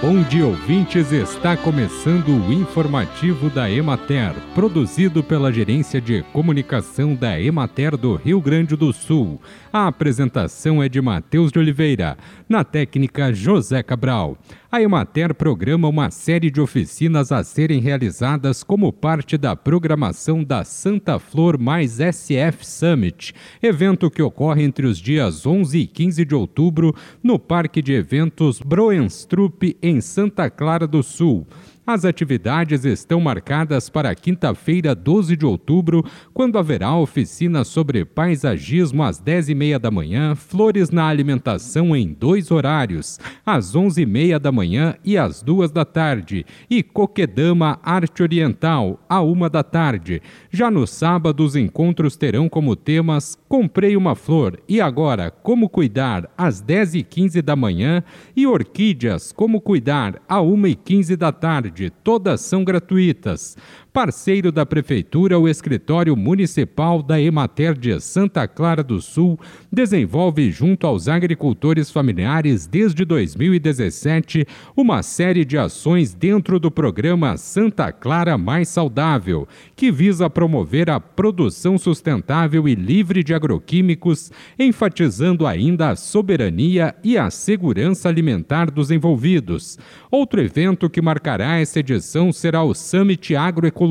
Bom dia, ouvintes. Está começando o informativo da Emater, produzido pela Gerência de Comunicação da Emater do Rio Grande do Sul. A apresentação é de Matheus de Oliveira, na técnica José Cabral. A Emater programa uma série de oficinas a serem realizadas como parte da programação da Santa Flor mais SF Summit, evento que ocorre entre os dias 11 e 15 de outubro no Parque de Eventos Broenstrup, em Santa Clara do Sul. As atividades estão marcadas para quinta-feira, 12 de outubro, quando haverá oficina sobre paisagismo às 10h30 da manhã, flores na alimentação em dois horários, às 11h30 da manhã e às 2 da tarde, e Coquedama Arte Oriental, à 1 da tarde. Já no sábado, os encontros terão como temas Comprei uma flor e agora Como cuidar? às 10h15 da manhã e Orquídeas Como cuidar? à 1h15 da tarde tarde, todas são gratuitas. Parceiro da Prefeitura, o Escritório Municipal da Emater de Santa Clara do Sul desenvolve, junto aos agricultores familiares desde 2017, uma série de ações dentro do programa Santa Clara Mais Saudável, que visa promover a produção sustentável e livre de agroquímicos, enfatizando ainda a soberania e a segurança alimentar dos envolvidos. Outro evento que marcará essa edição será o Summit Agroecologia,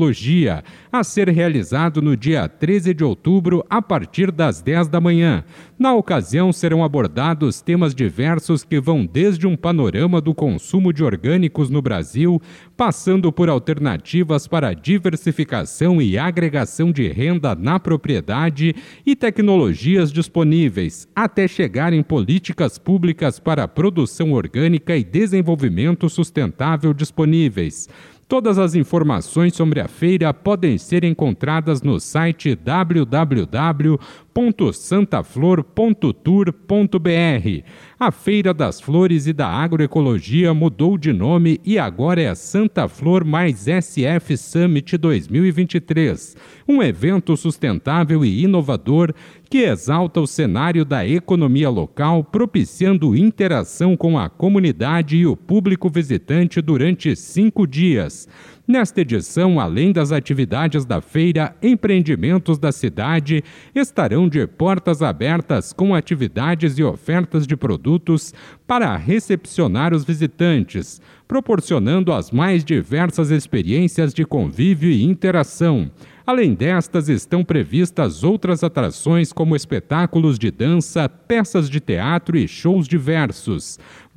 a ser realizado no dia 13 de outubro, a partir das 10 da manhã. Na ocasião, serão abordados temas diversos que vão desde um panorama do consumo de orgânicos no Brasil, passando por alternativas para diversificação e agregação de renda na propriedade e tecnologias disponíveis, até chegar em políticas públicas para produção orgânica e desenvolvimento sustentável disponíveis. Todas as informações sobre a feira podem ser encontradas no site www.santaflor.tour.br. A Feira das Flores e da Agroecologia mudou de nome e agora é Santa Flor mais SF Summit 2023, um evento sustentável e inovador que exalta o cenário da economia local, propiciando interação com a comunidade e o público visitante durante cinco dias. Nesta edição, além das atividades da feira, empreendimentos da cidade estarão de portas abertas com atividades e ofertas de produtos para recepcionar os visitantes, proporcionando as mais diversas experiências de convívio e interação. Além destas, estão previstas outras atrações como espetáculos de dança, peças de teatro e shows diversos.